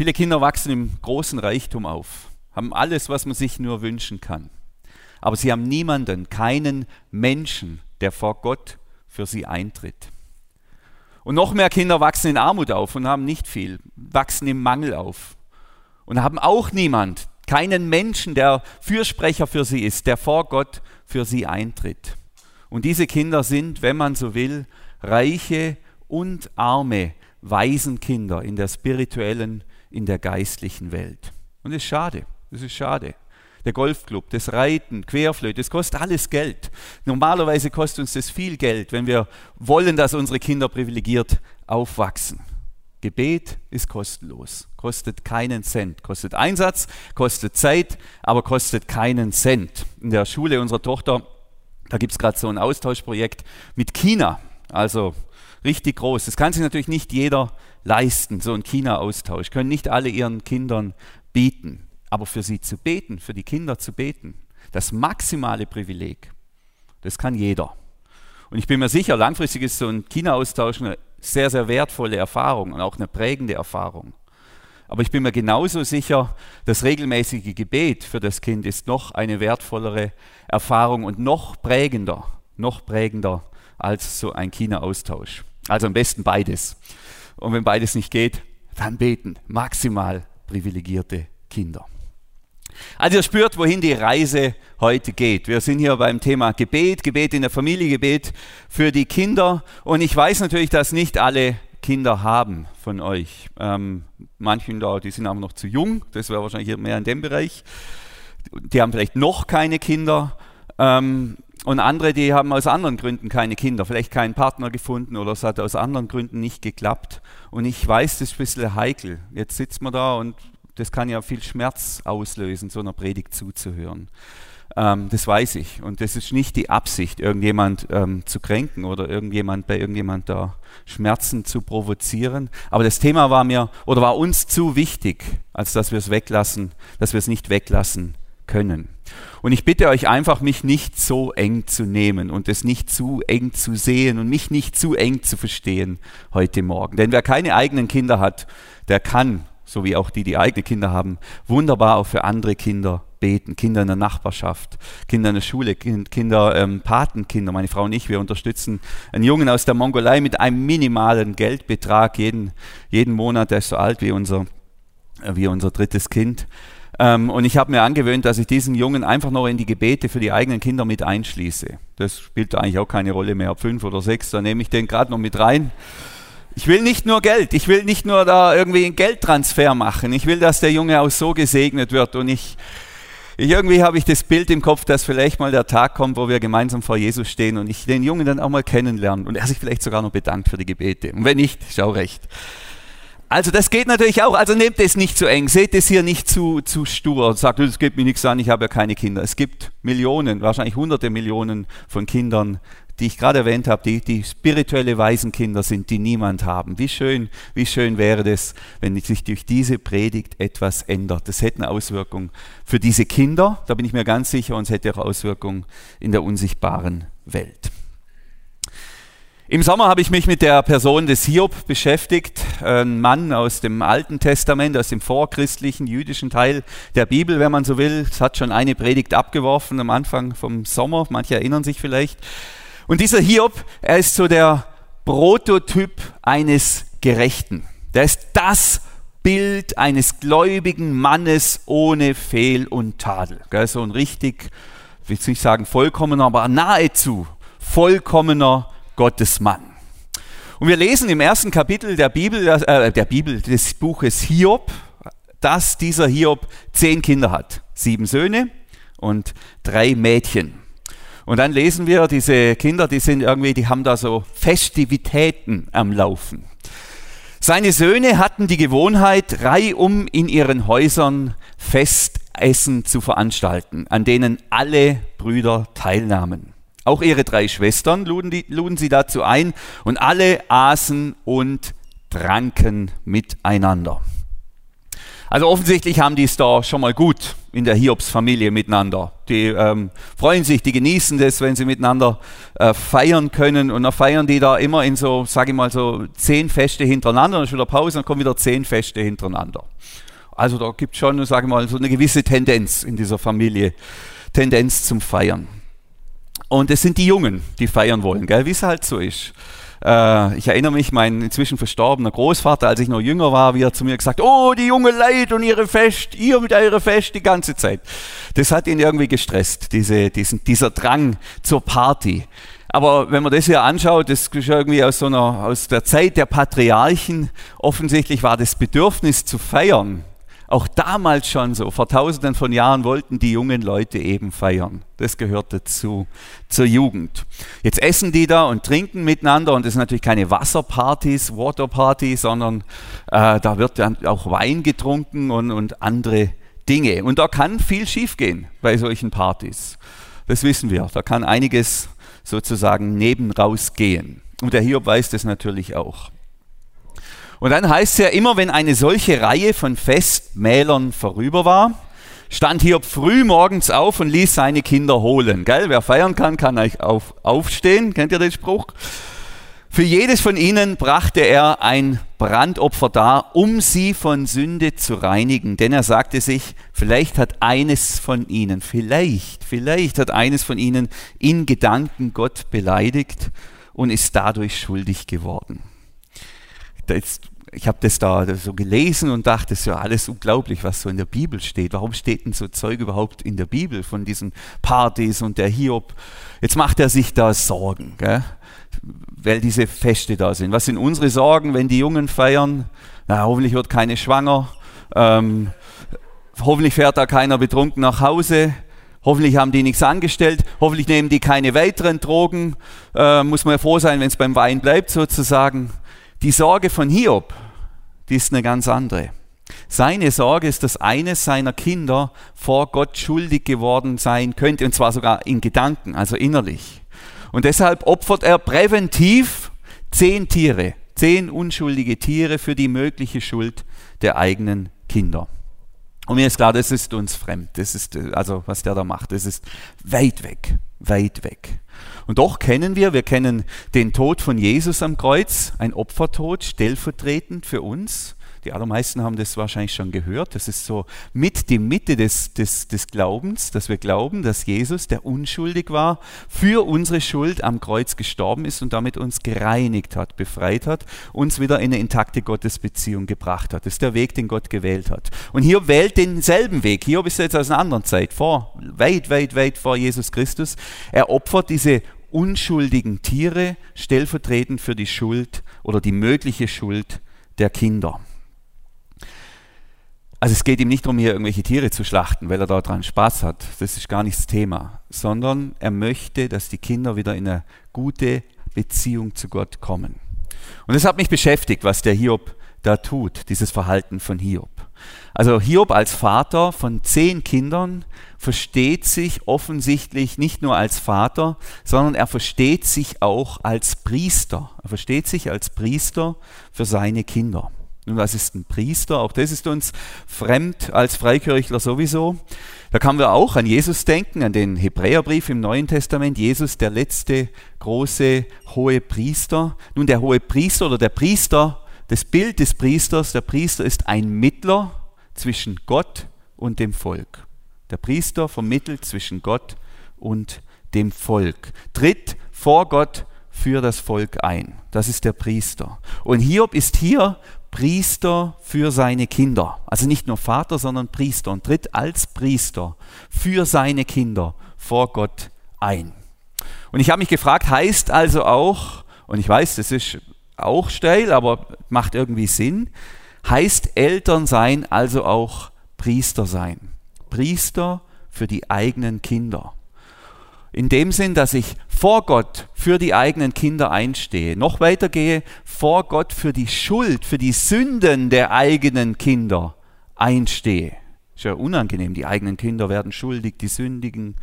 Viele Kinder wachsen im großen Reichtum auf, haben alles, was man sich nur wünschen kann. Aber sie haben niemanden, keinen Menschen, der vor Gott für sie eintritt. Und noch mehr Kinder wachsen in Armut auf und haben nicht viel, wachsen im Mangel auf und haben auch niemand, keinen Menschen, der Fürsprecher für sie ist, der vor Gott für sie eintritt. Und diese Kinder sind, wenn man so will, reiche und arme Waisenkinder in der spirituellen, in der geistlichen Welt. Und es ist schade, es ist schade. Der Golfclub, das Reiten, Querflöte, das kostet alles Geld. Normalerweise kostet uns das viel Geld, wenn wir wollen, dass unsere Kinder privilegiert aufwachsen. Gebet ist kostenlos, kostet keinen Cent, kostet Einsatz, kostet Zeit, aber kostet keinen Cent. In der Schule unserer Tochter, da gibt es gerade so ein Austauschprojekt mit China, also richtig groß. Das kann sich natürlich nicht jeder leisten, so ein China-Austausch, können nicht alle ihren Kindern bieten. Aber für sie zu beten, für die Kinder zu beten, das maximale Privileg, das kann jeder. Und ich bin mir sicher, langfristig ist so ein China-Austausch eine sehr, sehr wertvolle Erfahrung und auch eine prägende Erfahrung. Aber ich bin mir genauso sicher, das regelmäßige Gebet für das Kind ist noch eine wertvollere Erfahrung und noch prägender, noch prägender als so ein China-Austausch. Also am besten beides. Und wenn beides nicht geht, dann beten. Maximal privilegierte Kinder. Also ihr spürt, wohin die Reise heute geht. Wir sind hier beim Thema Gebet, Gebet in der Familie, Gebet für die Kinder. Und ich weiß natürlich, dass nicht alle Kinder haben von euch. Ähm, manchen da, die sind aber noch zu jung. Das wäre wahrscheinlich mehr in dem Bereich. Die haben vielleicht noch keine Kinder. Ähm, und andere, die haben aus anderen Gründen keine Kinder, vielleicht keinen Partner gefunden oder es hat aus anderen Gründen nicht geklappt. Und ich weiß, das ist ein bisschen heikel. Jetzt sitzt man da und das kann ja viel Schmerz auslösen, so einer Predigt zuzuhören. Ähm, das weiß ich. Und das ist nicht die Absicht, irgendjemand ähm, zu kränken oder irgendjemand bei irgendjemand da Schmerzen zu provozieren. Aber das Thema war mir oder war uns zu wichtig, als dass wir es weglassen, dass wir es nicht weglassen können. Und ich bitte euch einfach, mich nicht so eng zu nehmen und es nicht zu eng zu sehen und mich nicht zu eng zu verstehen heute Morgen. Denn wer keine eigenen Kinder hat, der kann so wie auch die, die eigene Kinder haben, wunderbar auch für andere Kinder beten. Kinder in der Nachbarschaft, Kinder in der Schule, Kinder, ähm, Patenkinder. Meine Frau und ich, wir unterstützen einen Jungen aus der Mongolei mit einem minimalen Geldbetrag jeden, jeden Monat. Der ist so alt wie unser, äh, wie unser drittes Kind. Ähm, und ich habe mir angewöhnt, dass ich diesen Jungen einfach noch in die Gebete für die eigenen Kinder mit einschließe. Das spielt eigentlich auch keine Rolle mehr, ob fünf oder sechs, da nehme ich den gerade noch mit rein. Ich will nicht nur Geld, ich will nicht nur da irgendwie einen Geldtransfer machen. Ich will, dass der Junge auch so gesegnet wird. Und ich, ich irgendwie habe ich das Bild im Kopf, dass vielleicht mal der Tag kommt, wo wir gemeinsam vor Jesus stehen und ich den Jungen dann auch mal kennenlernen und er sich vielleicht sogar noch bedankt für die Gebete. Und wenn nicht, schau recht. Also das geht natürlich auch. Also nehmt es nicht zu eng, seht es hier nicht zu, zu stur und sagt, es geht mir nichts an, ich habe ja keine Kinder. Es gibt Millionen, wahrscheinlich hunderte Millionen von Kindern, die ich gerade erwähnt habe, die, die spirituelle Waisenkinder sind, die niemand haben. Wie schön, wie schön wäre das, wenn sich durch diese Predigt etwas ändert. Das hätte eine Auswirkung für diese Kinder, da bin ich mir ganz sicher, und es hätte auch Auswirkungen in der unsichtbaren Welt. Im Sommer habe ich mich mit der Person des Hiob beschäftigt, ein Mann aus dem Alten Testament, aus dem vorchristlichen jüdischen Teil der Bibel, wenn man so will. Es hat schon eine Predigt abgeworfen am Anfang vom Sommer, manche erinnern sich vielleicht. Und dieser Hiob, er ist so der Prototyp eines Gerechten. Der ist das Bild eines gläubigen Mannes ohne Fehl und Tadel. So ein richtig, ich will nicht sagen vollkommener, aber nahezu vollkommener Gottesmann. Und wir lesen im ersten Kapitel der Bibel, äh, der Bibel des Buches Hiob, dass dieser Hiob zehn Kinder hat. Sieben Söhne und drei Mädchen. Und dann lesen wir, diese Kinder, die sind irgendwie, die haben da so Festivitäten am Laufen. Seine Söhne hatten die Gewohnheit, reihum in ihren Häusern Festessen zu veranstalten, an denen alle Brüder teilnahmen. Auch ihre drei Schwestern luden, die, luden sie dazu ein und alle aßen und tranken miteinander. Also offensichtlich haben die es da schon mal gut in der Hiobs-Familie miteinander. Die ähm, freuen sich, die genießen das, wenn sie miteinander äh, feiern können. Und dann feiern die da immer in so, sage ich mal, so zehn Feste hintereinander. Dann ist wieder Pause, dann kommen wieder zehn Feste hintereinander. Also da gibt es schon, sage ich mal, so eine gewisse Tendenz in dieser Familie, Tendenz zum Feiern. Und es sind die Jungen, die feiern wollen, gell? wie es halt so ist. Äh, ich erinnere mich, mein inzwischen verstorbener Großvater, als ich noch jünger war, wie er zu mir gesagt, oh, die junge Leid und ihre Fest, ihr mit eurer Fest die ganze Zeit. Das hat ihn irgendwie gestresst, diese, diesen, dieser Drang zur Party. Aber wenn man das hier anschaut, das ist irgendwie aus, so einer, aus der Zeit der Patriarchen, offensichtlich war das Bedürfnis zu feiern auch damals schon so, vor tausenden von Jahren wollten die jungen Leute eben feiern. Das gehört dazu, zur Jugend. Jetzt essen die da und trinken miteinander und das sind natürlich keine Wasserpartys, Waterpartys, sondern äh, da wird dann auch Wein getrunken und, und andere Dinge. Und da kann viel schiefgehen bei solchen Partys. Das wissen wir. Da kann einiges sozusagen neben rausgehen. Und der Hiob weiß das natürlich auch. Und dann heißt es ja immer, wenn eine solche Reihe von Festmählern vorüber war, stand Hiob früh morgens auf und ließ seine Kinder holen. Gell? Wer feiern kann, kann euch auf, aufstehen. Kennt ihr den Spruch? Für jedes von ihnen brachte er ein Brandopfer dar, um sie von Sünde zu reinigen. Denn er sagte sich, vielleicht hat eines von ihnen, vielleicht, vielleicht hat eines von ihnen in Gedanken Gott beleidigt und ist dadurch schuldig geworden. Jetzt ich habe das da so gelesen und dachte, das ist ja alles unglaublich, was so in der Bibel steht. Warum steht denn so Zeug überhaupt in der Bibel von diesen Partys und der Hiob? Jetzt macht er sich da Sorgen, gell? weil diese Feste da sind. Was sind unsere Sorgen, wenn die Jungen feiern? Na, hoffentlich wird keine schwanger. Ähm, hoffentlich fährt da keiner betrunken nach Hause. Hoffentlich haben die nichts angestellt. Hoffentlich nehmen die keine weiteren Drogen. Äh, muss man ja froh sein, wenn es beim Wein bleibt, sozusagen. Die Sorge von Hiob, die ist eine ganz andere. Seine Sorge ist, dass eines seiner Kinder vor Gott schuldig geworden sein könnte, und zwar sogar in Gedanken, also innerlich. Und deshalb opfert er präventiv zehn Tiere, zehn unschuldige Tiere für die mögliche Schuld der eigenen Kinder. Und mir ist klar, das ist uns fremd. Das ist, also was der da macht, das ist weit weg, weit weg. Und doch kennen wir, wir kennen den Tod von Jesus am Kreuz, ein Opfertod, stellvertretend für uns. Die allermeisten haben das wahrscheinlich schon gehört. Das ist so mit die Mitte des, des, des Glaubens, dass wir glauben, dass Jesus, der unschuldig war, für unsere Schuld am Kreuz gestorben ist und damit uns gereinigt hat, befreit hat, uns wieder in eine intakte Gottesbeziehung gebracht hat. Das ist der Weg, den Gott gewählt hat. Und hier wählt denselben Weg. Hier ist jetzt aus einer anderen Zeit, vor, weit, weit, weit vor Jesus Christus. Er opfert diese unschuldigen Tiere stellvertretend für die Schuld oder die mögliche Schuld der Kinder. Also es geht ihm nicht darum, hier irgendwelche Tiere zu schlachten, weil er daran Spaß hat. Das ist gar nicht das Thema. Sondern er möchte, dass die Kinder wieder in eine gute Beziehung zu Gott kommen. Und es hat mich beschäftigt, was der Hiob da tut, dieses Verhalten von Hiob. Also Hiob als Vater von zehn Kindern versteht sich offensichtlich nicht nur als Vater, sondern er versteht sich auch als Priester. Er versteht sich als Priester für seine Kinder. Nun, was ist ein Priester? Auch das ist uns fremd als Freikirchler sowieso. Da kann man auch an Jesus denken, an den Hebräerbrief im Neuen Testament. Jesus, der letzte große hohe Priester. Nun, der hohe Priester oder der Priester, das Bild des Priesters, der Priester ist ein Mittler zwischen Gott und dem Volk. Der Priester vermittelt zwischen Gott und dem Volk, tritt vor Gott für das Volk ein. Das ist der Priester. Und Hiob ist hier Priester für seine Kinder. Also nicht nur Vater, sondern Priester und tritt als Priester für seine Kinder vor Gott ein. Und ich habe mich gefragt, heißt also auch, und ich weiß, das ist auch steil, aber macht irgendwie Sinn, heißt Eltern sein also auch Priester sein. Priester für die eigenen Kinder. In dem Sinn, dass ich vor Gott für die eigenen Kinder einstehe, noch weiter gehe, vor Gott für die Schuld, für die Sünden der eigenen Kinder einstehe. Ist ja unangenehm, die eigenen Kinder werden schuldig, die Sündigen.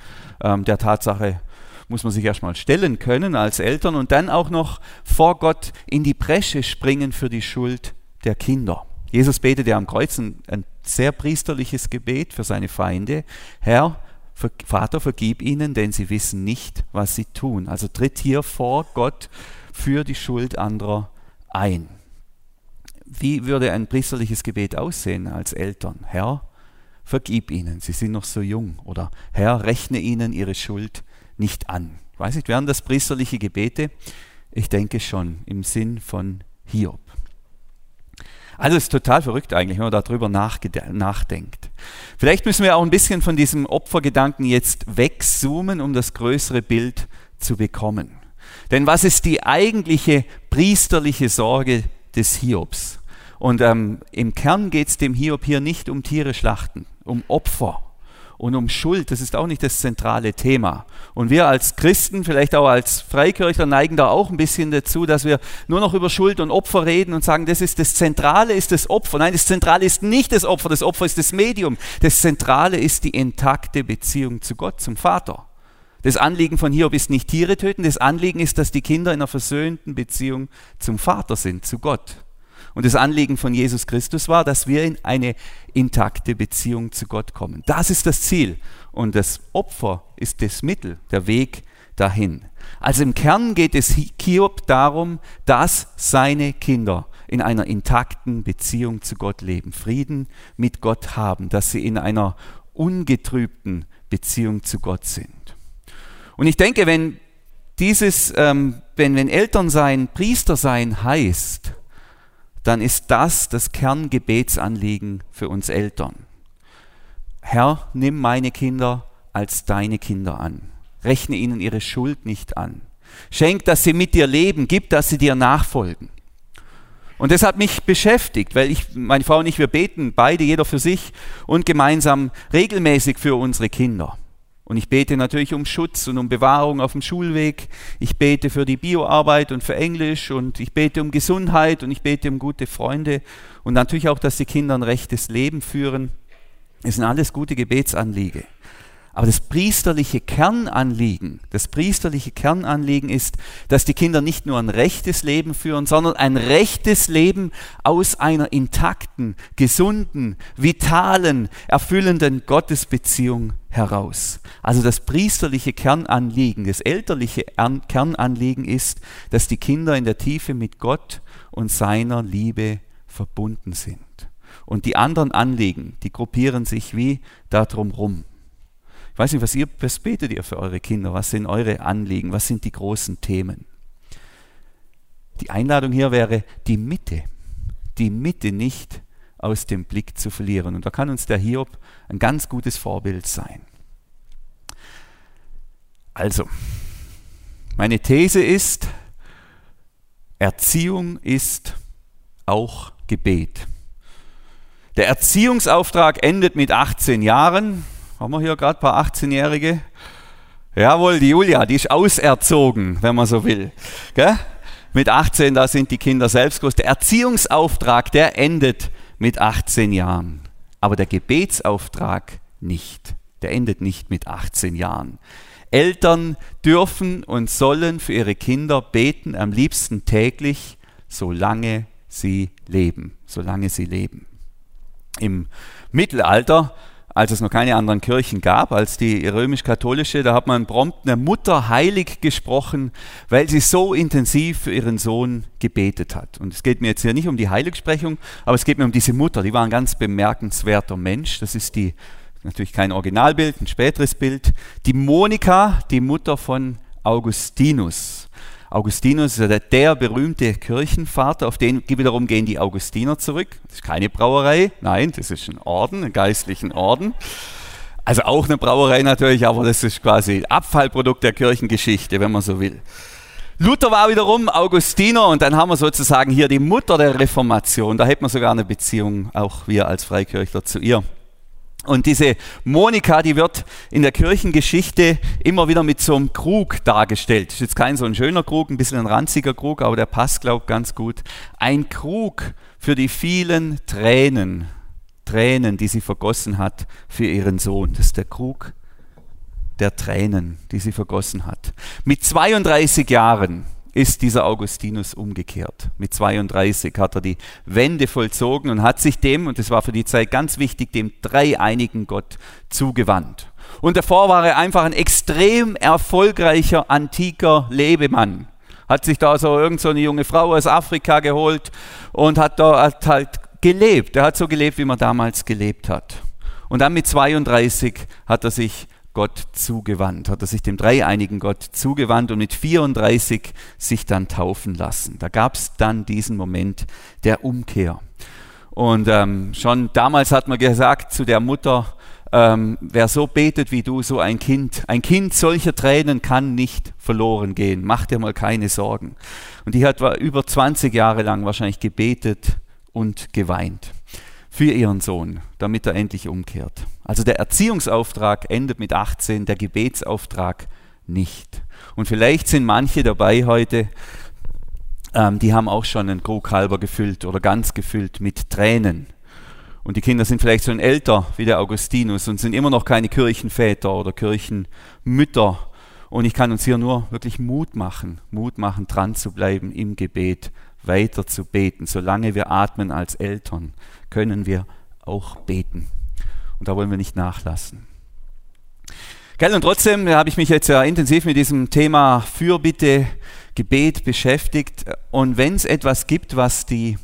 Ähm, der Tatsache muss man sich erstmal stellen können als Eltern und dann auch noch vor Gott in die Bresche springen für die Schuld der Kinder. Jesus betet ja am Kreuz ein sehr priesterliches Gebet für seine Feinde. Herr, Vater, vergib ihnen, denn sie wissen nicht, was sie tun. Also tritt hier vor Gott für die Schuld anderer ein. Wie würde ein priesterliches Gebet aussehen als Eltern? Herr, vergib ihnen, sie sind noch so jung. Oder Herr, rechne ihnen ihre Schuld nicht an. Weiß nicht, wären das priesterliche Gebete? Ich denke schon, im Sinn von Hiob. Also ist total verrückt eigentlich, wenn man darüber nachdenkt. Vielleicht müssen wir auch ein bisschen von diesem Opfergedanken jetzt wegzoomen, um das größere Bild zu bekommen. Denn was ist die eigentliche priesterliche Sorge des Hiobs? Und ähm, im Kern geht es dem Hiob hier nicht um Tiere schlachten, um Opfer und um Schuld. Das ist auch nicht das zentrale Thema. Und wir als Christen, vielleicht auch als Freikirchler, neigen da auch ein bisschen dazu, dass wir nur noch über Schuld und Opfer reden und sagen, das ist das Zentrale ist das Opfer. Nein, das Zentrale ist nicht das Opfer, das Opfer ist das Medium. Das Zentrale ist die intakte Beziehung zu Gott, zum Vater. Das Anliegen von Hiob ist nicht Tiere töten, das Anliegen ist, dass die Kinder in einer versöhnten Beziehung zum Vater sind, zu Gott. Und das Anliegen von Jesus Christus war, dass wir in eine intakte Beziehung zu Gott kommen. Das ist das Ziel. Und das Opfer ist das Mittel, der Weg dahin. Also im Kern geht es Hiob darum, dass seine Kinder in einer intakten Beziehung zu Gott leben, Frieden mit Gott haben, dass sie in einer ungetrübten Beziehung zu Gott sind. Und ich denke, wenn dieses, ähm, wenn, wenn Elternsein, Priestersein heißt, dann ist das das Kerngebetsanliegen für uns Eltern. Herr, nimm meine Kinder als deine Kinder an. Rechne ihnen ihre Schuld nicht an. Schenk, dass sie mit dir leben. Gib, dass sie dir nachfolgen. Und das hat mich beschäftigt, weil ich, meine Frau und ich, wir beten beide, jeder für sich und gemeinsam regelmäßig für unsere Kinder. Und ich bete natürlich um Schutz und um Bewahrung auf dem Schulweg. Ich bete für die Bioarbeit und für Englisch und ich bete um Gesundheit und ich bete um gute Freunde und natürlich auch, dass die Kinder ein rechtes Leben führen. Das sind alles gute Gebetsanliege. Aber das priesterliche Kernanliegen, das priesterliche Kernanliegen ist, dass die Kinder nicht nur ein rechtes Leben führen, sondern ein rechtes Leben aus einer intakten, gesunden, vitalen, erfüllenden Gottesbeziehung heraus. Also das priesterliche Kernanliegen, das elterliche Kernanliegen ist, dass die Kinder in der Tiefe mit Gott und seiner Liebe verbunden sind. Und die anderen Anliegen, die gruppieren sich wie darum rum. Ich weiß nicht, was, ihr, was betet ihr für eure Kinder? Was sind eure Anliegen? Was sind die großen Themen? Die Einladung hier wäre, die Mitte, die Mitte nicht aus dem Blick zu verlieren. Und da kann uns der Hiob ein ganz gutes Vorbild sein. Also, meine These ist, Erziehung ist auch Gebet. Der Erziehungsauftrag endet mit 18 Jahren. Haben wir hier gerade ein paar 18-Jährige? Jawohl, die Julia, die ist auserzogen, wenn man so will. Gell? Mit 18, da sind die Kinder selbst groß. Der Erziehungsauftrag, der endet mit 18 Jahren. Aber der Gebetsauftrag nicht. Der endet nicht mit 18 Jahren. Eltern dürfen und sollen für ihre Kinder beten, am liebsten täglich, solange sie leben. Solange sie leben. Im Mittelalter als es noch keine anderen Kirchen gab, als die römisch-katholische, da hat man prompt eine Mutter heilig gesprochen, weil sie so intensiv für ihren Sohn gebetet hat. Und es geht mir jetzt hier nicht um die Heiligsprechung, aber es geht mir um diese Mutter. Die war ein ganz bemerkenswerter Mensch. Das ist die, natürlich kein Originalbild, ein späteres Bild. Die Monika, die Mutter von Augustinus. Augustinus ist der, der berühmte Kirchenvater, auf den wiederum gehen die Augustiner zurück. Das ist keine Brauerei, nein, das ist ein Orden, ein geistlichen Orden. Also auch eine Brauerei natürlich, aber das ist quasi Abfallprodukt der Kirchengeschichte, wenn man so will. Luther war wiederum Augustiner und dann haben wir sozusagen hier die Mutter der Reformation. Da hätten wir sogar eine Beziehung, auch wir als Freikirchler, zu ihr. Und diese Monika, die wird in der Kirchengeschichte immer wieder mit so einem Krug dargestellt. Ist jetzt kein so ein schöner Krug, ein bisschen ein ranziger Krug, aber der passt, glaube ich, ganz gut. Ein Krug für die vielen Tränen, Tränen, die sie vergossen hat für ihren Sohn. Das ist der Krug der Tränen, die sie vergossen hat. Mit 32 Jahren ist dieser Augustinus umgekehrt. Mit 32 hat er die Wende vollzogen und hat sich dem, und das war für die Zeit ganz wichtig, dem dreieinigen Gott zugewandt. Und davor war er einfach ein extrem erfolgreicher antiker Lebemann. Hat sich da so irgend so eine junge Frau aus Afrika geholt und hat da hat halt gelebt. Er hat so gelebt, wie man damals gelebt hat. Und dann mit 32 hat er sich Gott zugewandt, hat er sich dem dreieinigen Gott zugewandt und mit 34 sich dann taufen lassen. Da gab es dann diesen Moment der Umkehr. Und ähm, schon damals hat man gesagt zu der Mutter, ähm, wer so betet wie du, so ein Kind, ein Kind solcher Tränen kann nicht verloren gehen. Mach dir mal keine Sorgen. Und die hat über 20 Jahre lang wahrscheinlich gebetet und geweint für ihren Sohn, damit er endlich umkehrt. Also der Erziehungsauftrag endet mit 18, der Gebetsauftrag nicht. Und vielleicht sind manche dabei heute, ähm, die haben auch schon einen Krug halber gefüllt oder ganz gefüllt mit Tränen. Und die Kinder sind vielleicht schon älter wie der Augustinus und sind immer noch keine Kirchenväter oder Kirchenmütter. Und ich kann uns hier nur wirklich Mut machen, Mut machen, dran zu bleiben im Gebet, weiter zu beten. Solange wir atmen als Eltern, können wir auch beten. Und da wollen wir nicht nachlassen. Gell, und trotzdem habe ich mich jetzt ja intensiv mit diesem Thema Fürbitte, Gebet beschäftigt. Und wenn es etwas gibt, was die,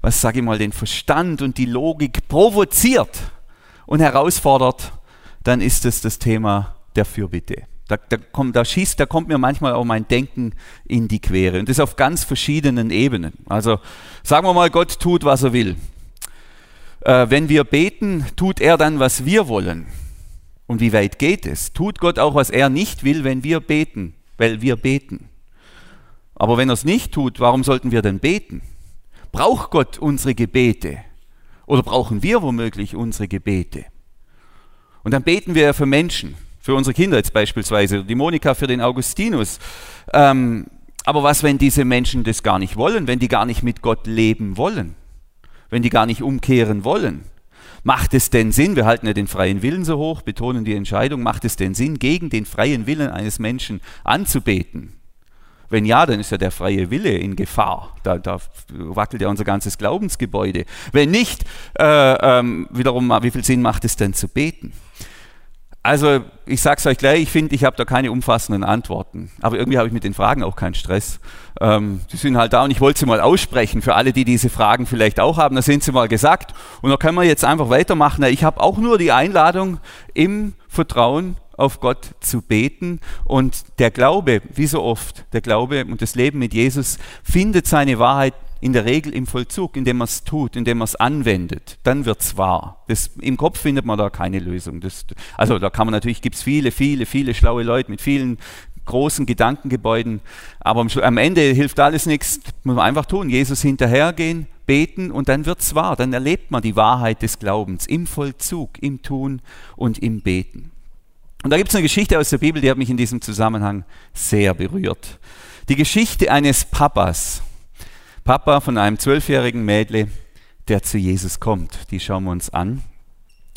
was sage ich mal, den Verstand und die Logik provoziert und herausfordert, dann ist es das Thema der Fürbitte. Da, da, kommt, da schießt, da kommt mir manchmal auch mein Denken in die Quere. Und das auf ganz verschiedenen Ebenen. Also sagen wir mal, Gott tut, was er will. Äh, wenn wir beten, tut er dann, was wir wollen. Und wie weit geht es? Tut Gott auch, was er nicht will, wenn wir beten, weil wir beten. Aber wenn er es nicht tut, warum sollten wir denn beten? Braucht Gott unsere Gebete? Oder brauchen wir womöglich unsere Gebete? Und dann beten wir ja für Menschen für unsere Kinder jetzt beispielsweise, die Monika für den Augustinus. Ähm, aber was, wenn diese Menschen das gar nicht wollen, wenn die gar nicht mit Gott leben wollen, wenn die gar nicht umkehren wollen? Macht es denn Sinn, wir halten ja den freien Willen so hoch, betonen die Entscheidung, macht es denn Sinn, gegen den freien Willen eines Menschen anzubeten? Wenn ja, dann ist ja der freie Wille in Gefahr. Da, da wackelt ja unser ganzes Glaubensgebäude. Wenn nicht, äh, ähm, wiederum, wie viel Sinn macht es denn zu beten? Also ich sage es euch gleich, ich finde, ich habe da keine umfassenden Antworten. Aber irgendwie habe ich mit den Fragen auch keinen Stress. Ähm, die sind halt da und ich wollte sie mal aussprechen für alle, die diese Fragen vielleicht auch haben. Da sind sie mal gesagt. Und da können wir jetzt einfach weitermachen. Ich habe auch nur die Einladung, im Vertrauen auf Gott zu beten. Und der Glaube, wie so oft, der Glaube und das Leben mit Jesus findet seine Wahrheit in der Regel im Vollzug, indem man es tut, indem man es anwendet, dann wird es wahr. Das, Im Kopf findet man da keine Lösung. Das, also da kann man natürlich, gibt es viele, viele, viele schlaue Leute mit vielen großen Gedankengebäuden, aber am, am Ende hilft alles nichts, muss man einfach tun, Jesus hinterhergehen, beten und dann wird es wahr, dann erlebt man die Wahrheit des Glaubens im Vollzug, im Tun und im Beten. Und da gibt es eine Geschichte aus der Bibel, die hat mich in diesem Zusammenhang sehr berührt. Die Geschichte eines Papas, Papa von einem zwölfjährigen Mädle, der zu Jesus kommt. Die schauen wir uns an.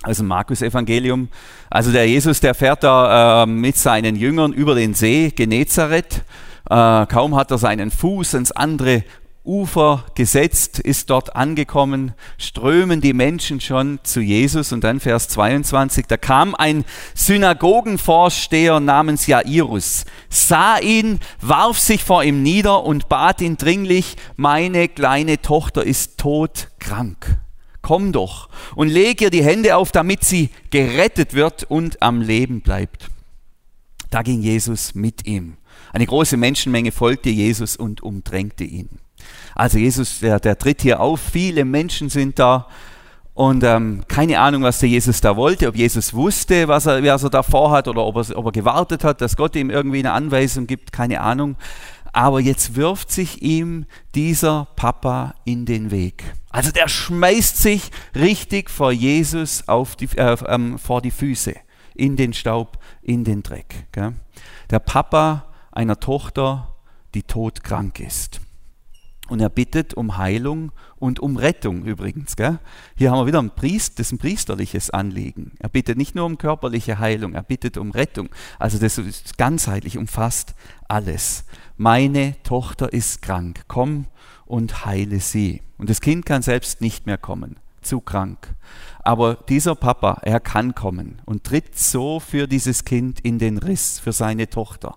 Also Markus Evangelium. Also der Jesus, der fährt da äh, mit seinen Jüngern über den See Genezareth. Äh, kaum hat er seinen Fuß ins andere Ufer gesetzt, ist dort angekommen, strömen die Menschen schon zu Jesus. Und dann Vers 22, da kam ein Synagogenvorsteher namens Jairus, sah ihn, warf sich vor ihm nieder und bat ihn dringlich, meine kleine Tochter ist todkrank. Komm doch und leg ihr die Hände auf, damit sie gerettet wird und am Leben bleibt. Da ging Jesus mit ihm. Eine große Menschenmenge folgte Jesus und umdrängte ihn. Also Jesus, der, der tritt hier auf, viele Menschen sind da und ähm, keine Ahnung, was der Jesus da wollte, ob Jesus wusste, was er, was er da vorhat oder ob er, ob er gewartet hat, dass Gott ihm irgendwie eine Anweisung gibt, keine Ahnung. Aber jetzt wirft sich ihm dieser Papa in den Weg. Also der schmeißt sich richtig vor Jesus auf die, äh, ähm, vor die Füße, in den Staub, in den Dreck. Gell? Der Papa einer Tochter, die todkrank ist. Und er bittet um Heilung und um Rettung übrigens. Gell? Hier haben wir wieder ein, Priest, das ist ein priesterliches Anliegen. Er bittet nicht nur um körperliche Heilung, er bittet um Rettung. Also das ist ganzheitlich, umfasst alles. Meine Tochter ist krank, komm und heile sie. Und das Kind kann selbst nicht mehr kommen, zu krank. Aber dieser Papa, er kann kommen und tritt so für dieses Kind in den Riss, für seine Tochter.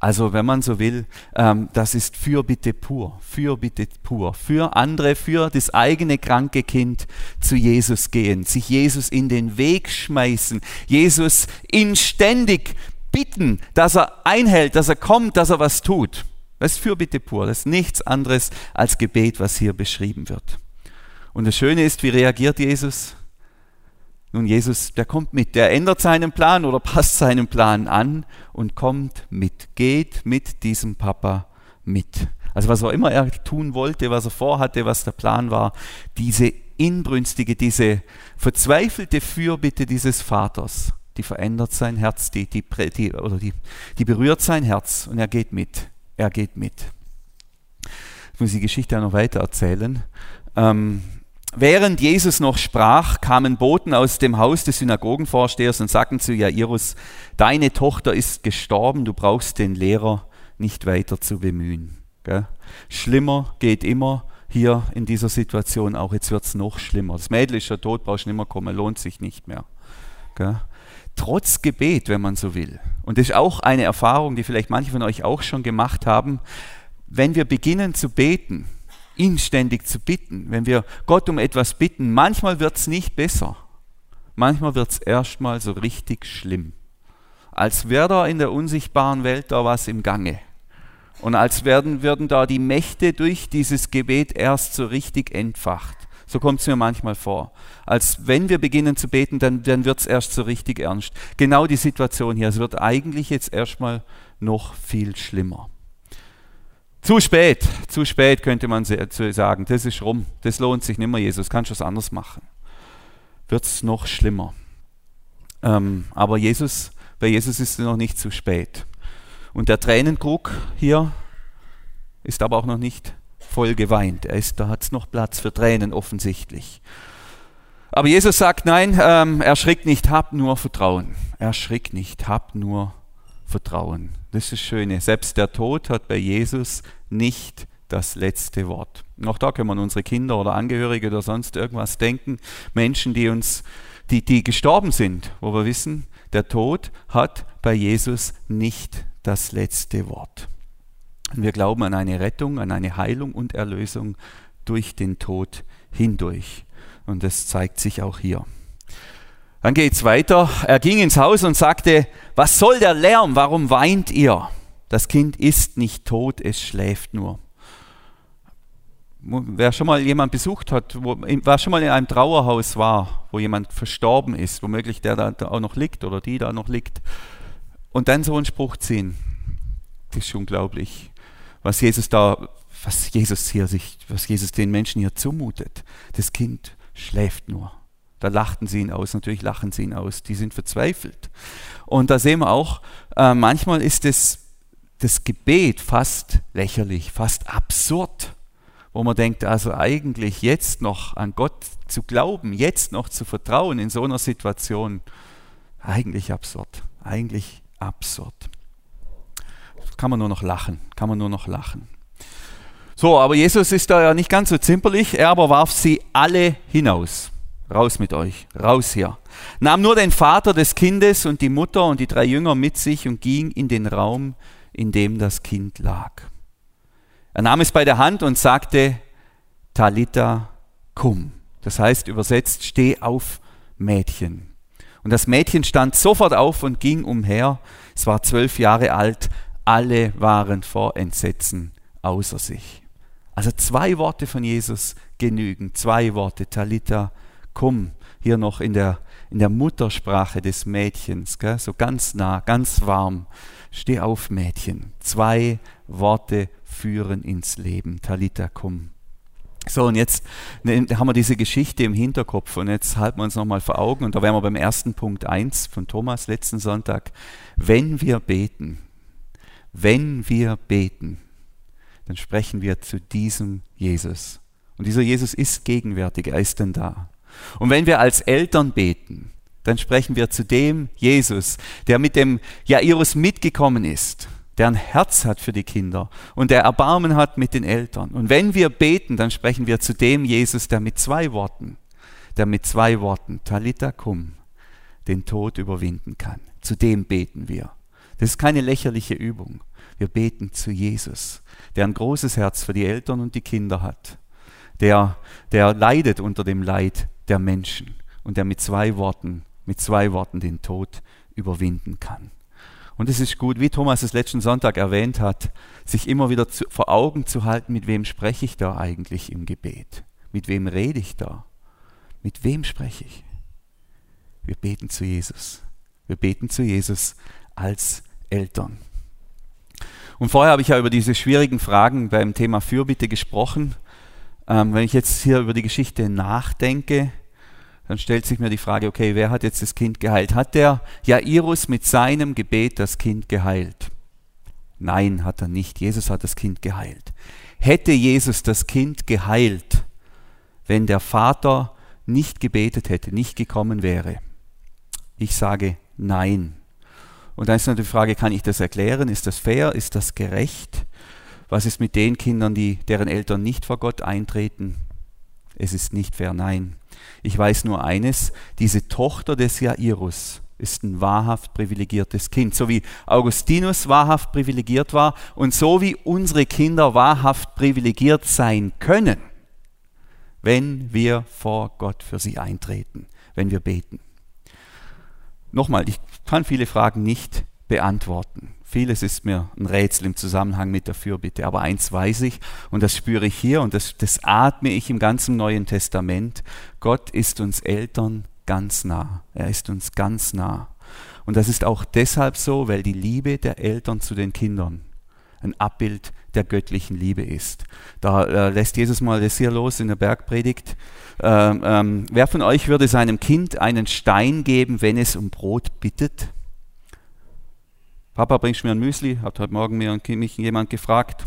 Also wenn man so will, ähm, das ist Fürbitte pur, Fürbitte pur. Für andere, für das eigene kranke Kind zu Jesus gehen, sich Jesus in den Weg schmeißen, Jesus inständig bitten, dass er einhält, dass er kommt, dass er was tut. Das ist Fürbitte pur, das ist nichts anderes als Gebet, was hier beschrieben wird. Und das Schöne ist, wie reagiert Jesus? Nun, Jesus, der kommt mit, der ändert seinen Plan oder passt seinen Plan an und kommt mit, geht mit diesem Papa mit. Also was auch immer er tun wollte, was er vorhatte, was der Plan war, diese inbrünstige, diese verzweifelte Fürbitte dieses Vaters, die verändert sein Herz, die, die, die, oder die, die berührt sein Herz und er geht mit. Er geht mit. Ich muss die Geschichte ja noch weiter erzählen. Ähm, Während Jesus noch sprach, kamen Boten aus dem Haus des Synagogenvorstehers und sagten zu Jairus, deine Tochter ist gestorben, du brauchst den Lehrer nicht weiter zu bemühen. Gell? Schlimmer geht immer hier in dieser Situation, auch jetzt wird es noch schlimmer. Das Mädel ist ja tot, brauchst nicht mehr kommen, lohnt sich nicht mehr. Gell? Trotz Gebet, wenn man so will. Und das ist auch eine Erfahrung, die vielleicht manche von euch auch schon gemacht haben. Wenn wir beginnen zu beten, ihn ständig zu bitten, wenn wir Gott um etwas bitten, manchmal wird es nicht besser. Manchmal wird es erstmal so richtig schlimm. Als wäre da in der unsichtbaren Welt da was im Gange. Und als werden, würden da die Mächte durch dieses Gebet erst so richtig entfacht. So kommt es mir manchmal vor. Als wenn wir beginnen zu beten, dann, dann wird es erst so richtig ernst. Genau die Situation hier. Es wird eigentlich jetzt erstmal noch viel schlimmer. Zu spät, zu spät könnte man sagen. Das ist rum. Das lohnt sich nicht mehr, Jesus. Kannst du was anderes machen. Wird es noch schlimmer. Ähm, aber Jesus, bei Jesus ist es noch nicht zu spät. Und der Tränenkrug hier ist aber auch noch nicht voll geweint. Er ist, da hat es noch Platz für Tränen offensichtlich. Aber Jesus sagt, nein, ähm, erschrick nicht, hab nur Vertrauen. Erschrick nicht, hab nur Vertrauen. Das ist das Schöne. Selbst der Tod hat bei Jesus nicht das letzte Wort. Auch da können wir unsere Kinder oder Angehörige oder sonst irgendwas denken. Menschen, die uns, die, die gestorben sind, wo wir wissen, der Tod hat bei Jesus nicht das letzte Wort. Und wir glauben an eine Rettung, an eine Heilung und Erlösung durch den Tod hindurch. Und das zeigt sich auch hier. Dann geht's weiter. Er ging ins Haus und sagte, was soll der Lärm? Warum weint ihr? Das Kind ist nicht tot, es schläft nur. Wer schon mal jemand besucht hat, wo, wer schon mal in einem Trauerhaus war, wo jemand verstorben ist, womöglich der da auch noch liegt oder die da noch liegt, und dann so einen Spruch ziehen, das ist unglaublich, was Jesus da, was Jesus hier sich, was Jesus den Menschen hier zumutet. Das Kind schläft nur. Da lachten sie ihn aus, natürlich lachen sie ihn aus, die sind verzweifelt. Und da sehen wir auch, äh, manchmal ist das, das Gebet fast lächerlich, fast absurd, wo man denkt, also eigentlich jetzt noch an Gott zu glauben, jetzt noch zu vertrauen in so einer Situation, eigentlich absurd, eigentlich absurd. Kann man nur noch lachen, kann man nur noch lachen. So, aber Jesus ist da ja nicht ganz so zimperlich, er aber warf sie alle hinaus. Raus mit euch, raus hier. Nahm nur den Vater des Kindes und die Mutter und die drei Jünger mit sich und ging in den Raum, in dem das Kind lag. Er nahm es bei der Hand und sagte, Talita cum. Das heißt übersetzt, steh auf, Mädchen. Und das Mädchen stand sofort auf und ging umher. Es war zwölf Jahre alt. Alle waren vor Entsetzen außer sich. Also zwei Worte von Jesus genügen. Zwei Worte, Talita komm, hier noch in der, in der Muttersprache des Mädchens, gell? so ganz nah, ganz warm. Steh auf, Mädchen. Zwei Worte führen ins Leben. Talita komm. So, und jetzt ne, haben wir diese Geschichte im Hinterkopf und jetzt halten wir uns nochmal vor Augen und da wären wir beim ersten Punkt 1 von Thomas letzten Sonntag. Wenn wir beten, wenn wir beten, dann sprechen wir zu diesem Jesus. Und dieser Jesus ist gegenwärtig, er ist denn da. Und wenn wir als Eltern beten, dann sprechen wir zu dem Jesus, der mit dem Jairus mitgekommen ist, der ein Herz hat für die Kinder und der Erbarmen hat mit den Eltern. Und wenn wir beten, dann sprechen wir zu dem Jesus, der mit zwei Worten, der mit zwei Worten, Talita cum, den Tod überwinden kann. Zu dem beten wir. Das ist keine lächerliche Übung. Wir beten zu Jesus, der ein großes Herz für die Eltern und die Kinder hat, der, der leidet unter dem Leid der Menschen und der mit zwei Worten, mit zwei Worten den Tod überwinden kann. Und es ist gut, wie Thomas es letzten Sonntag erwähnt hat, sich immer wieder zu, vor Augen zu halten, mit wem spreche ich da eigentlich im Gebet? Mit wem rede ich da? Mit wem spreche ich? Wir beten zu Jesus. Wir beten zu Jesus als Eltern. Und vorher habe ich ja über diese schwierigen Fragen beim Thema Fürbitte gesprochen. Ähm, wenn ich jetzt hier über die Geschichte nachdenke, dann stellt sich mir die Frage, okay, wer hat jetzt das Kind geheilt? Hat der Jairus mit seinem Gebet das Kind geheilt? Nein, hat er nicht. Jesus hat das Kind geheilt. Hätte Jesus das Kind geheilt, wenn der Vater nicht gebetet hätte, nicht gekommen wäre? Ich sage nein. Und dann ist natürlich die Frage, kann ich das erklären? Ist das fair? Ist das gerecht? Was ist mit den Kindern, die, deren Eltern nicht vor Gott eintreten? Es ist nicht fair, nein. Ich weiß nur eines, diese Tochter des Jairus ist ein wahrhaft privilegiertes Kind, so wie Augustinus wahrhaft privilegiert war und so wie unsere Kinder wahrhaft privilegiert sein können, wenn wir vor Gott für sie eintreten, wenn wir beten. Nochmal, ich kann viele Fragen nicht beantworten. Vieles ist mir ein Rätsel im Zusammenhang mit der Fürbitte. Aber eins weiß ich und das spüre ich hier und das, das atme ich im ganzen Neuen Testament. Gott ist uns Eltern ganz nah. Er ist uns ganz nah. Und das ist auch deshalb so, weil die Liebe der Eltern zu den Kindern ein Abbild der göttlichen Liebe ist. Da äh, lässt Jesus mal das hier los in der Bergpredigt. Ähm, ähm, wer von euch würde seinem Kind einen Stein geben, wenn es um Brot bittet? Papa, bringst du mir ein Müsli? Hat heute Morgen mir mich jemand gefragt.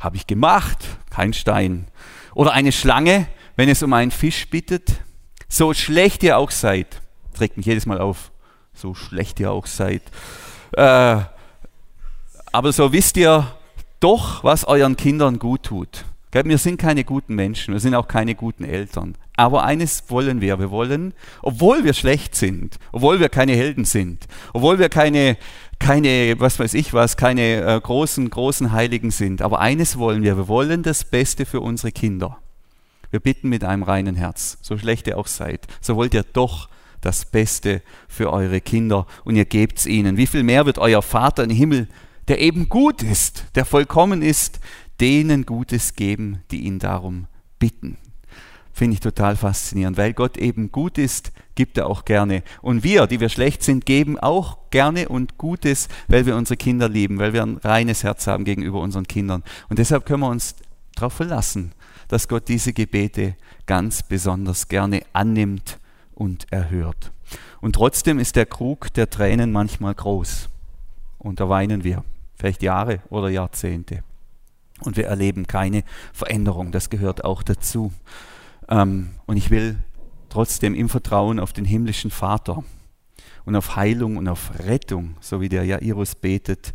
Habe ich gemacht, kein Stein. Oder eine Schlange, wenn es um einen Fisch bittet. So schlecht ihr auch seid, trägt mich jedes Mal auf. So schlecht ihr auch seid. Äh, aber so wisst ihr doch, was euren Kindern gut tut. Wir sind keine guten Menschen, wir sind auch keine guten Eltern. Aber eines wollen wir, wir wollen, obwohl wir schlecht sind, obwohl wir keine Helden sind, obwohl wir keine, keine, was weiß ich was, keine äh, großen, großen Heiligen sind. Aber eines wollen wir, wir wollen das Beste für unsere Kinder. Wir bitten mit einem reinen Herz, so schlecht ihr auch seid, so wollt ihr doch das Beste für eure Kinder und ihr gebt's ihnen. Wie viel mehr wird euer Vater im Himmel, der eben gut ist, der vollkommen ist, denen Gutes geben, die ihn darum bitten. Finde ich total faszinierend, weil Gott eben gut ist, gibt er auch gerne. Und wir, die wir schlecht sind, geben auch gerne und Gutes, weil wir unsere Kinder lieben, weil wir ein reines Herz haben gegenüber unseren Kindern. Und deshalb können wir uns darauf verlassen, dass Gott diese Gebete ganz besonders gerne annimmt und erhört. Und trotzdem ist der Krug der Tränen manchmal groß. Und da weinen wir, vielleicht Jahre oder Jahrzehnte. Und wir erleben keine Veränderung, das gehört auch dazu. Ähm, und ich will trotzdem im Vertrauen auf den himmlischen Vater und auf Heilung und auf Rettung, so wie der Jairus betet,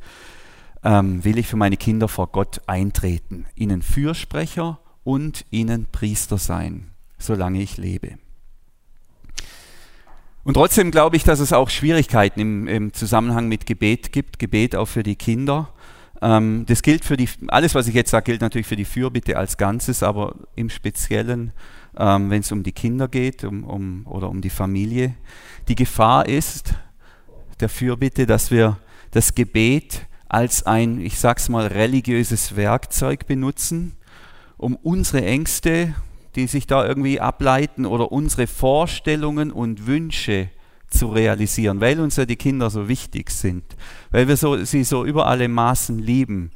ähm, will ich für meine Kinder vor Gott eintreten, ihnen Fürsprecher und ihnen Priester sein, solange ich lebe. Und trotzdem glaube ich, dass es auch Schwierigkeiten im, im Zusammenhang mit Gebet gibt, Gebet auch für die Kinder. Ähm, das gilt für die, alles was ich jetzt sage, gilt natürlich für die Fürbitte als Ganzes, aber im Speziellen ähm, wenn es um die Kinder geht um, um, oder um die Familie. Die Gefahr ist der Fürbitte, dass wir das Gebet als ein, ich sag's mal, religiöses Werkzeug benutzen, um unsere Ängste, die sich da irgendwie ableiten, oder unsere Vorstellungen und Wünsche zu realisieren, weil uns ja die Kinder so wichtig sind, weil wir so, sie so über alle Maßen lieben.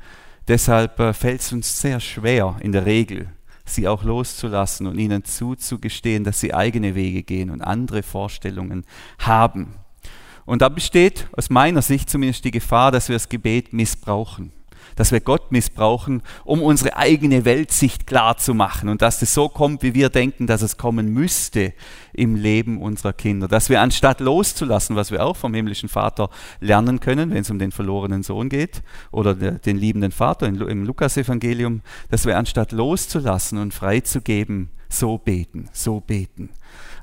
Deshalb äh, fällt es uns sehr schwer in der Regel, sie auch loszulassen und ihnen zuzugestehen, dass sie eigene Wege gehen und andere Vorstellungen haben. Und da besteht aus meiner Sicht zumindest die Gefahr, dass wir das Gebet missbrauchen. Dass wir Gott missbrauchen, um unsere eigene Weltsicht klar zu machen und dass es so kommt, wie wir denken, dass es kommen müsste im Leben unserer Kinder. Dass wir anstatt loszulassen, was wir auch vom himmlischen Vater lernen können, wenn es um den verlorenen Sohn geht oder den liebenden Vater im Lukasevangelium, dass wir anstatt loszulassen und freizugeben, so beten, so beten.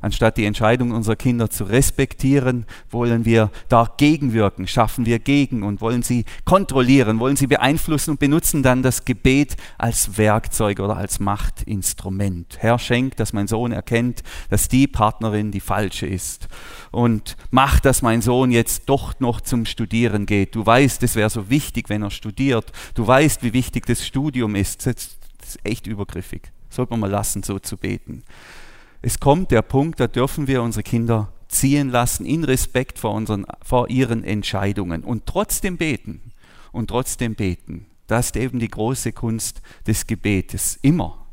Anstatt die Entscheidung unserer Kinder zu respektieren, wollen wir dagegen wirken, schaffen wir gegen und wollen sie kontrollieren, wollen sie beeinflussen und benutzen dann das Gebet als Werkzeug oder als Machtinstrument. Herr, schenk, dass mein Sohn erkennt, dass die Partnerin die falsche ist. Und mach, dass mein Sohn jetzt doch noch zum Studieren geht. Du weißt, es wäre so wichtig, wenn er studiert. Du weißt, wie wichtig das Studium ist. Das ist echt übergriffig. Sollte man mal lassen, so zu beten. Es kommt der Punkt, da dürfen wir unsere Kinder ziehen lassen in Respekt vor, unseren, vor ihren Entscheidungen und trotzdem beten und trotzdem beten. Das ist eben die große Kunst des Gebetes. Immer.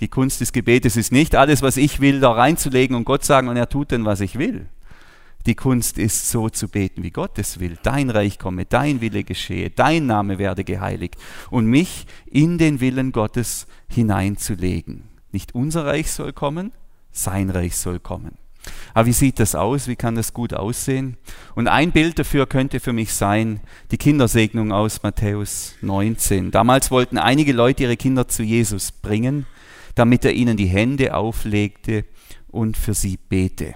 Die Kunst des Gebetes ist nicht alles, was ich will, da reinzulegen und Gott sagen und er tut dann, was ich will. Die Kunst ist so zu beten, wie Gott es will. Dein Reich komme, dein Wille geschehe, dein Name werde geheiligt und mich in den Willen Gottes hineinzulegen. Nicht unser Reich soll kommen, sein Reich soll kommen. Aber wie sieht das aus? Wie kann das gut aussehen? Und ein Bild dafür könnte für mich sein, die Kindersegnung aus Matthäus 19. Damals wollten einige Leute ihre Kinder zu Jesus bringen, damit er ihnen die Hände auflegte und für sie bete.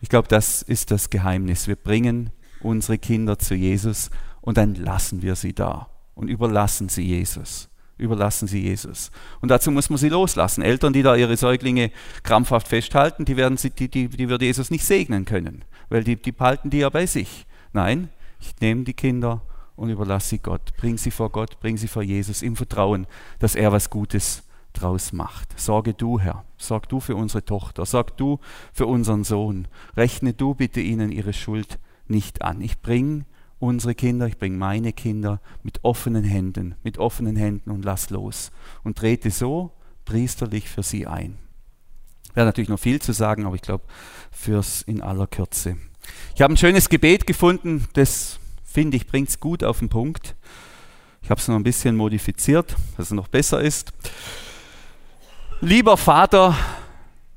Ich glaube, das ist das Geheimnis. Wir bringen unsere Kinder zu Jesus und dann lassen wir sie da und überlassen sie Jesus überlassen sie Jesus. Und dazu muss man sie loslassen. Eltern, die da ihre Säuglinge krampfhaft festhalten, die, werden sie, die, die, die wird Jesus nicht segnen können, weil die, die behalten die ja bei sich. Nein, ich nehme die Kinder und überlasse sie Gott. Bring sie vor Gott, bring sie vor Jesus im Vertrauen, dass er was Gutes draus macht. Sorge du, Herr. Sorg du für unsere Tochter. Sorg du für unseren Sohn. Rechne du bitte ihnen ihre Schuld nicht an. Ich bringe unsere Kinder, ich bringe meine Kinder mit offenen Händen, mit offenen Händen und lass los und trete so priesterlich für sie ein. Wäre natürlich noch viel zu sagen, aber ich glaube, fürs in aller Kürze. Ich habe ein schönes Gebet gefunden, das finde ich, bringt es gut auf den Punkt. Ich habe es noch ein bisschen modifiziert, dass es noch besser ist. Lieber Vater,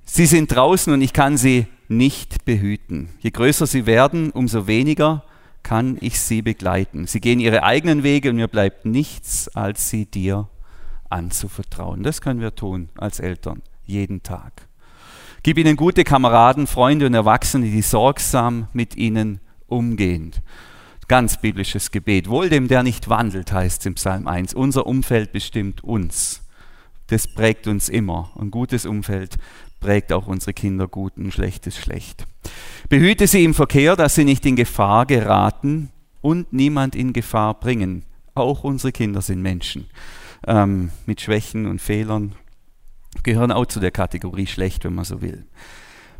Sie sind draußen und ich kann Sie nicht behüten. Je größer Sie werden, umso weniger kann ich sie begleiten. Sie gehen ihre eigenen Wege und mir bleibt nichts, als sie dir anzuvertrauen. Das können wir tun als Eltern, jeden Tag. Gib ihnen gute Kameraden, Freunde und Erwachsene, die sorgsam mit ihnen umgehen. Ganz biblisches Gebet. Wohl dem, der nicht wandelt, heißt es im Psalm 1. Unser Umfeld bestimmt uns. Das prägt uns immer. Ein gutes Umfeld prägt auch unsere Kinder gut, ein schlechtes schlecht. Behüte sie im Verkehr, dass sie nicht in Gefahr geraten und niemand in Gefahr bringen. Auch unsere Kinder sind Menschen ähm, mit Schwächen und Fehlern, gehören auch zu der Kategorie schlecht, wenn man so will.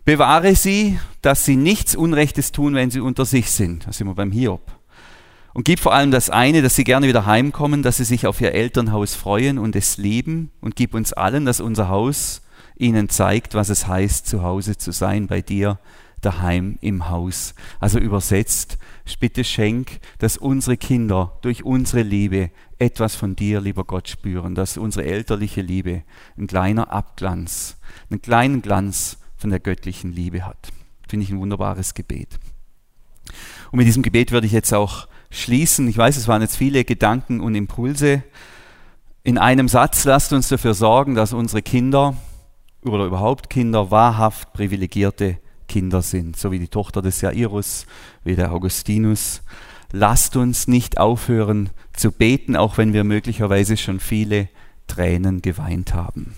Bewahre sie, dass sie nichts Unrechtes tun, wenn sie unter sich sind. Da sind wir beim Hiob. Und gib vor allem das eine, dass sie gerne wieder heimkommen, dass sie sich auf ihr Elternhaus freuen und es lieben. Und gib uns allen, dass unser Haus ihnen zeigt, was es heißt, zu Hause zu sein bei dir daheim im Haus. Also übersetzt, bitte schenk, dass unsere Kinder durch unsere Liebe etwas von dir, lieber Gott, spüren, dass unsere elterliche Liebe ein kleiner Abglanz, einen kleinen Glanz von der göttlichen Liebe hat. Finde ich ein wunderbares Gebet. Und mit diesem Gebet würde ich jetzt auch schließen. Ich weiß, es waren jetzt viele Gedanken und Impulse. In einem Satz lasst uns dafür sorgen, dass unsere Kinder oder überhaupt Kinder wahrhaft privilegierte Kinder sind, so wie die Tochter des Jairus, wie der Augustinus. Lasst uns nicht aufhören zu beten, auch wenn wir möglicherweise schon viele Tränen geweint haben.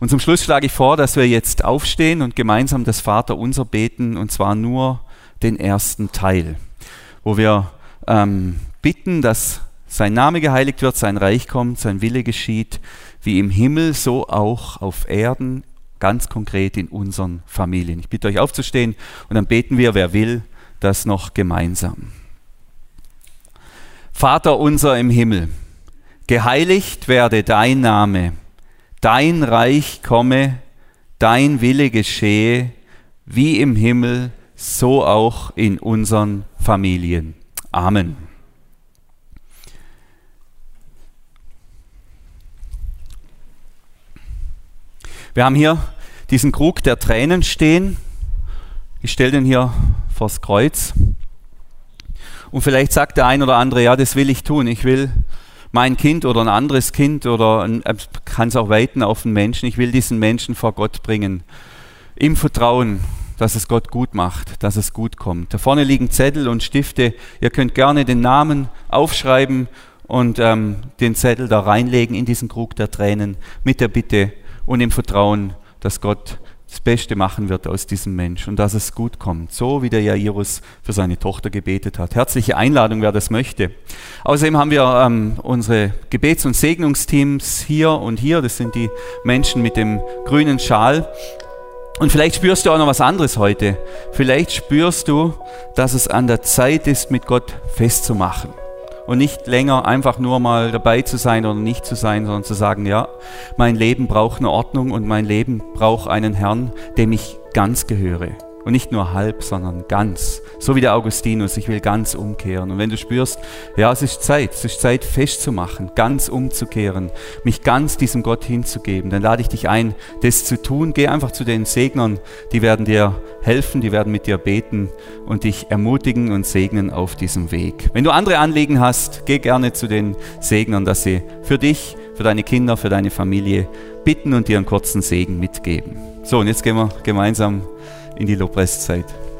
Und zum Schluss schlage ich vor, dass wir jetzt aufstehen und gemeinsam das Vaterunser beten, und zwar nur den ersten Teil, wo wir ähm, bitten, dass sein Name geheiligt wird, sein Reich kommt, sein Wille geschieht, wie im Himmel, so auch auf Erden, ganz konkret in unseren Familien. Ich bitte euch aufzustehen und dann beten wir, wer will, das noch gemeinsam. Vater unser im Himmel, geheiligt werde dein Name, dein Reich komme, dein Wille geschehe, wie im Himmel, so auch in unseren Familien. Amen. Wir haben hier diesen Krug der Tränen stehen. Ich stelle den hier vors Kreuz. Und vielleicht sagt der ein oder andere, ja, das will ich tun. Ich will mein Kind oder ein anderes Kind oder äh, kann es auch weiten auf einen Menschen. Ich will diesen Menschen vor Gott bringen. Im Vertrauen, dass es Gott gut macht, dass es gut kommt. Da vorne liegen Zettel und Stifte. Ihr könnt gerne den Namen aufschreiben und ähm, den Zettel da reinlegen in diesen Krug der Tränen mit der Bitte und im Vertrauen, dass Gott das Beste machen wird aus diesem Mensch und dass es gut kommt, so wie der Jairus für seine Tochter gebetet hat. Herzliche Einladung, wer das möchte. Außerdem haben wir ähm, unsere Gebets- und Segnungsteams hier und hier. Das sind die Menschen mit dem grünen Schal. Und vielleicht spürst du auch noch was anderes heute. Vielleicht spürst du, dass es an der Zeit ist, mit Gott festzumachen und nicht länger einfach nur mal dabei zu sein oder nicht zu sein, sondern zu sagen, ja, mein Leben braucht eine Ordnung und mein Leben braucht einen Herrn, dem ich ganz gehöre. Und nicht nur halb, sondern ganz. So wie der Augustinus, ich will ganz umkehren. Und wenn du spürst, ja, es ist Zeit, es ist Zeit festzumachen, ganz umzukehren, mich ganz diesem Gott hinzugeben, dann lade ich dich ein, das zu tun. Geh einfach zu den Segnern, die werden dir helfen, die werden mit dir beten und dich ermutigen und segnen auf diesem Weg. Wenn du andere Anliegen hast, geh gerne zu den Segnern, dass sie für dich, für deine Kinder, für deine Familie bitten und dir einen kurzen Segen mitgeben. So, und jetzt gehen wir gemeinsam in die Lobpreiszeit.